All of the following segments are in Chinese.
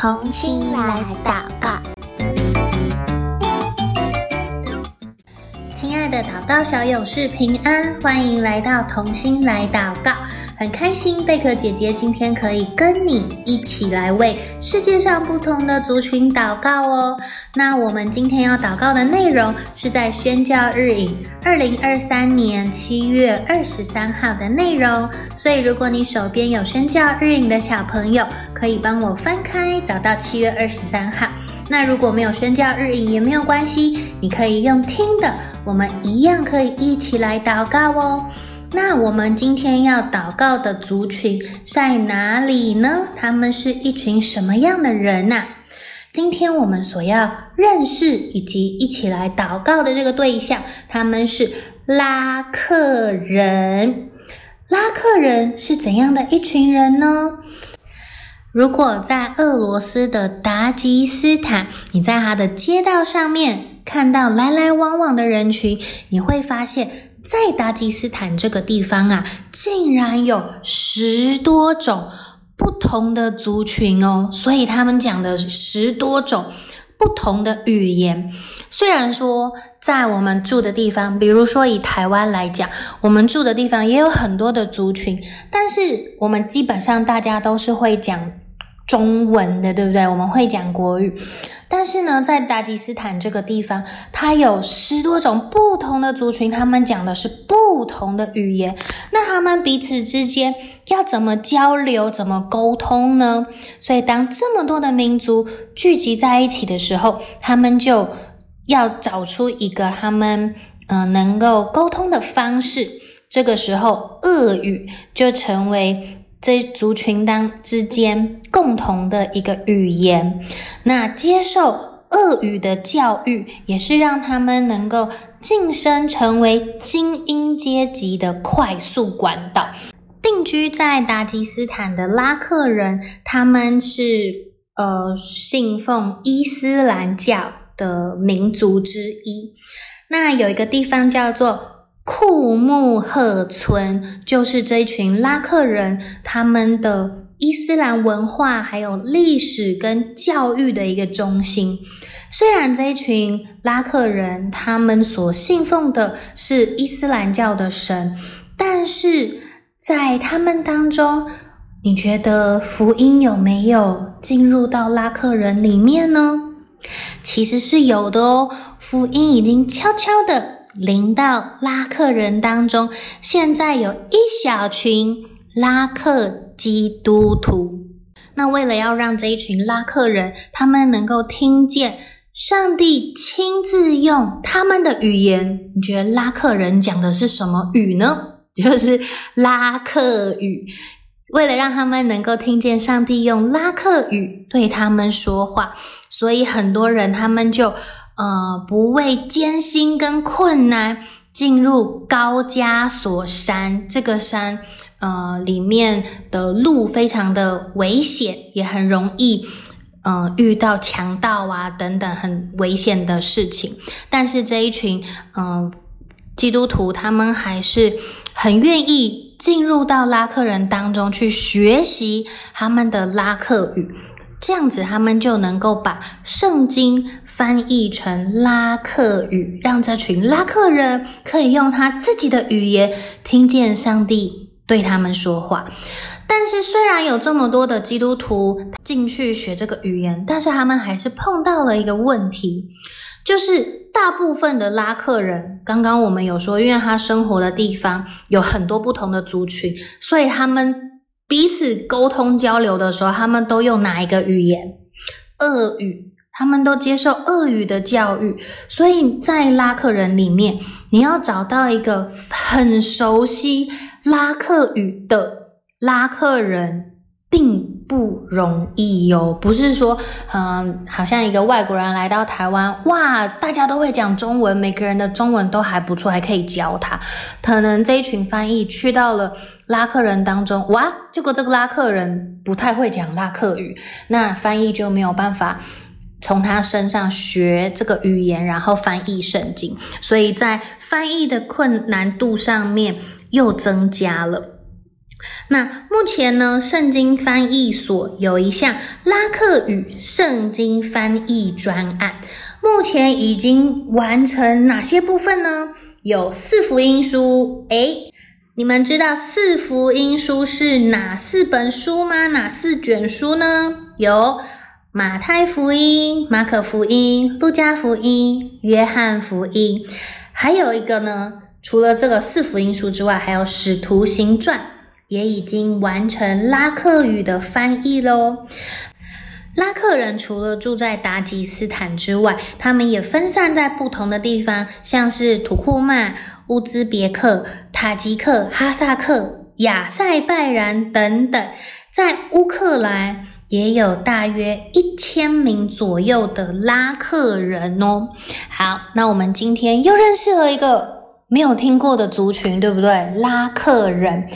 同心来祷告，亲爱的祷告小勇士平安，欢迎来到同心来祷告。很开心贝壳姐姐今天可以跟你一起来为世界上不同的族群祷告哦。那我们今天要祷告的内容是在宣教日影二零二三年七月二十三号的内容，所以如果你手边有宣教日影的小朋友，可以帮我翻开找到七月二十三号。那如果没有宣教日影也没有关系，你可以用听的，我们一样可以一起来祷告哦。那我们今天要祷告的族群在哪里呢？他们是一群什么样的人呐？今天我们所要认识以及一起来祷告的这个对象，他们是拉克人。拉克人是怎样的一群人呢？如果在俄罗斯的达吉斯坦，你在他的街道上面看到来来往往的人群，你会发现。在达吉斯坦这个地方啊，竟然有十多种不同的族群哦，所以他们讲的十多种不同的语言。虽然说在我们住的地方，比如说以台湾来讲，我们住的地方也有很多的族群，但是我们基本上大家都是会讲中文的，对不对？我们会讲国语。但是呢，在达吉斯坦这个地方，它有十多种不同的族群，他们讲的是不同的语言。那他们彼此之间要怎么交流、怎么沟通呢？所以，当这么多的民族聚集在一起的时候，他们就要找出一个他们嗯、呃、能够沟通的方式。这个时候，俄语就成为。这族群当之间共同的一个语言，那接受俄语的教育，也是让他们能够晋升成为精英阶级的快速管道。定居在达吉斯坦的拉克人，他们是呃信奉伊斯兰教的民族之一。那有一个地方叫做。库木赫村就是这群拉克人他们的伊斯兰文化还有历史跟教育的一个中心。虽然这一群拉克人他们所信奉的是伊斯兰教的神，但是在他们当中，你觉得福音有没有进入到拉克人里面呢？其实是有的哦，福音已经悄悄的。临到拉克人当中，现在有一小群拉克基督徒。那为了要让这一群拉克人，他们能够听见上帝亲自用他们的语言，你觉得拉克人讲的是什么语呢？就是拉克语。为了让他们能够听见上帝用拉克语对他们说话，所以很多人他们就。呃，不畏艰辛跟困难，进入高加索山。这个山，呃，里面的路非常的危险，也很容易，呃，遇到强盗啊等等很危险的事情。但是这一群，嗯、呃，基督徒他们还是很愿意进入到拉克人当中去学习他们的拉克语。这样子，他们就能够把圣经翻译成拉克语，让这群拉克人可以用他自己的语言听见上帝对他们说话。但是，虽然有这么多的基督徒进去学这个语言，但是他们还是碰到了一个问题，就是大部分的拉克人，刚刚我们有说，因为他生活的地方有很多不同的族群，所以他们。彼此沟通交流的时候，他们都用哪一个语言？俄语，他们都接受俄语的教育，所以在拉客人里面，你要找到一个很熟悉拉客语的拉客人，并不容易哟。不是说，嗯，好像一个外国人来到台湾，哇，大家都会讲中文，每个人的中文都还不错，还可以教他。可能这一群翻译去到了。拉克人当中，哇，结果这个拉克人不太会讲拉克语，那翻译就没有办法从他身上学这个语言，然后翻译圣经，所以在翻译的困难度上面又增加了。那目前呢，圣经翻译所有一项拉克语圣经翻译专案，目前已经完成哪些部分呢？有四福音书。诶，你们知道四福音书是哪四本书吗？哪四卷书呢？有马太福音、马可福音、路加福音、约翰福音，还有一个呢，除了这个四福音书之外，还有使徒行传。也已经完成拉克语的翻译喽。拉客人除了住在达吉斯坦之外，他们也分散在不同的地方，像是土库曼、乌兹别克、塔吉克、哈萨克、亚塞拜然等等。在乌克兰也有大约一千名左右的拉客人哦。好，那我们今天又认识了一个没有听过的族群，对不对？拉客人。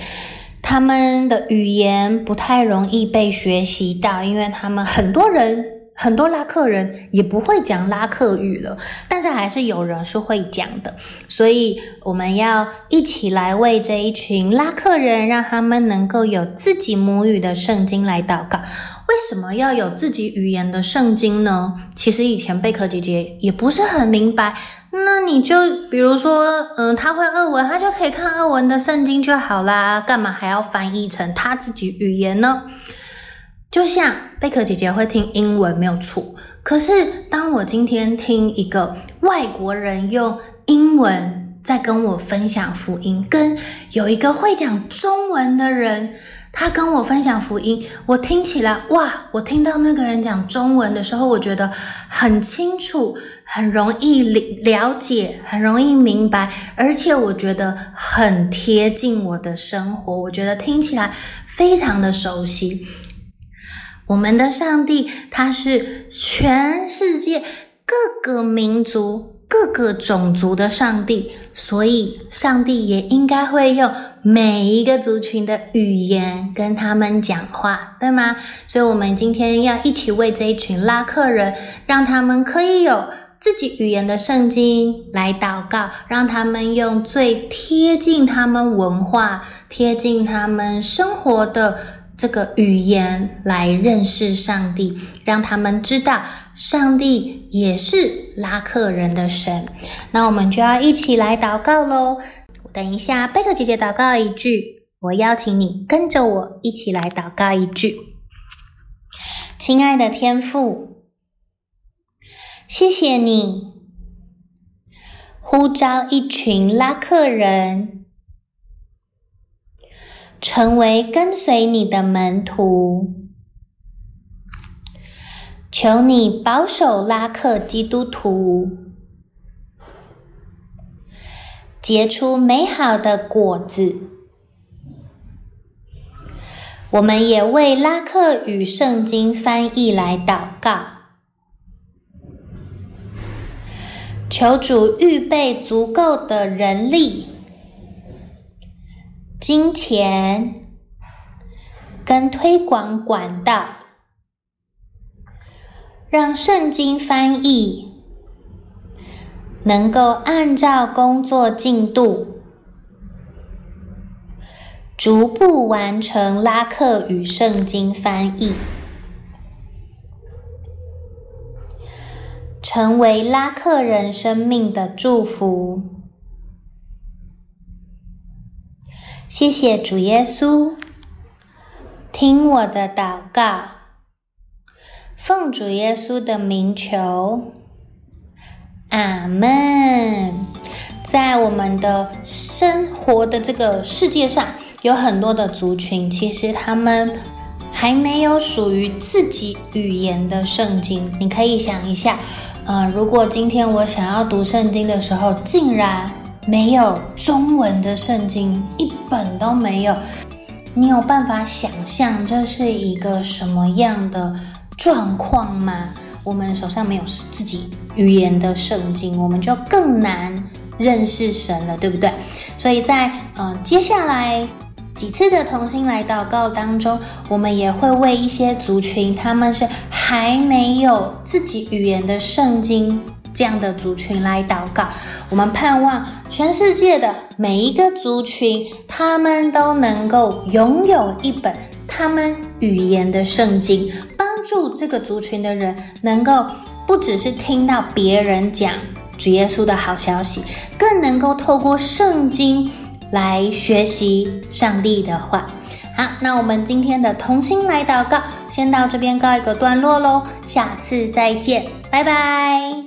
他们的语言不太容易被学习到，因为他们很多人，很多拉客人也不会讲拉客语了，但是还是有人是会讲的，所以我们要一起来为这一群拉客人，让他们能够有自己母语的圣经来祷告。为什么要有自己语言的圣经呢？其实以前贝壳姐姐也不是很明白。那你就比如说，嗯，他会俄文，他就可以看俄文的圣经就好啦，干嘛还要翻译成他自己语言呢？就像贝壳姐姐会听英文没有错，可是当我今天听一个外国人用英文在跟我分享福音，跟有一个会讲中文的人。他跟我分享福音，我听起来哇！我听到那个人讲中文的时候，我觉得很清楚，很容易理了解，很容易明白，而且我觉得很贴近我的生活。我觉得听起来非常的熟悉。我们的上帝，他是全世界各个民族。各个种族的上帝，所以上帝也应该会用每一个族群的语言跟他们讲话，对吗？所以，我们今天要一起为这一群拉客人，让他们可以有自己语言的圣经来祷告，让他们用最贴近他们文化、贴近他们生活的这个语言来认识上帝，让他们知道。上帝也是拉客人的神，那我们就要一起来祷告喽。等一下，贝克姐姐祷告一句，我邀请你跟着我一起来祷告一句。亲爱的天父，谢谢你呼召一群拉客人，成为跟随你的门徒。求你保守拉克基督徒，结出美好的果子。我们也为拉克与圣经翻译来祷告，求主预备足够的人力、金钱跟推广管道。让圣经翻译能够按照工作进度，逐步完成拉客语圣经翻译，成为拉客人生命的祝福。谢谢主耶稣，听我的祷告。奉主耶稣的名求，阿门。在我们的生活的这个世界上，有很多的族群，其实他们还没有属于自己语言的圣经。你可以想一下，呃，如果今天我想要读圣经的时候，竟然没有中文的圣经，一本都没有，你有办法想象这是一个什么样的状况吗？我们手上没有自己语言的圣经，我们就更难认识神了，对不对？所以在呃接下来几次的同心来祷告当中，我们也会为一些族群，他们是还没有自己语言的圣经这样的族群来祷告。我们盼望全世界的每一个族群，他们都能够拥有一本他们语言的圣经，帮助这个族群的人能够不只是听到别人讲主耶稣的好消息，更能够透过圣经来学习上帝的话。好，那我们今天的同心来祷告，先到这边告一个段落喽，下次再见，拜拜。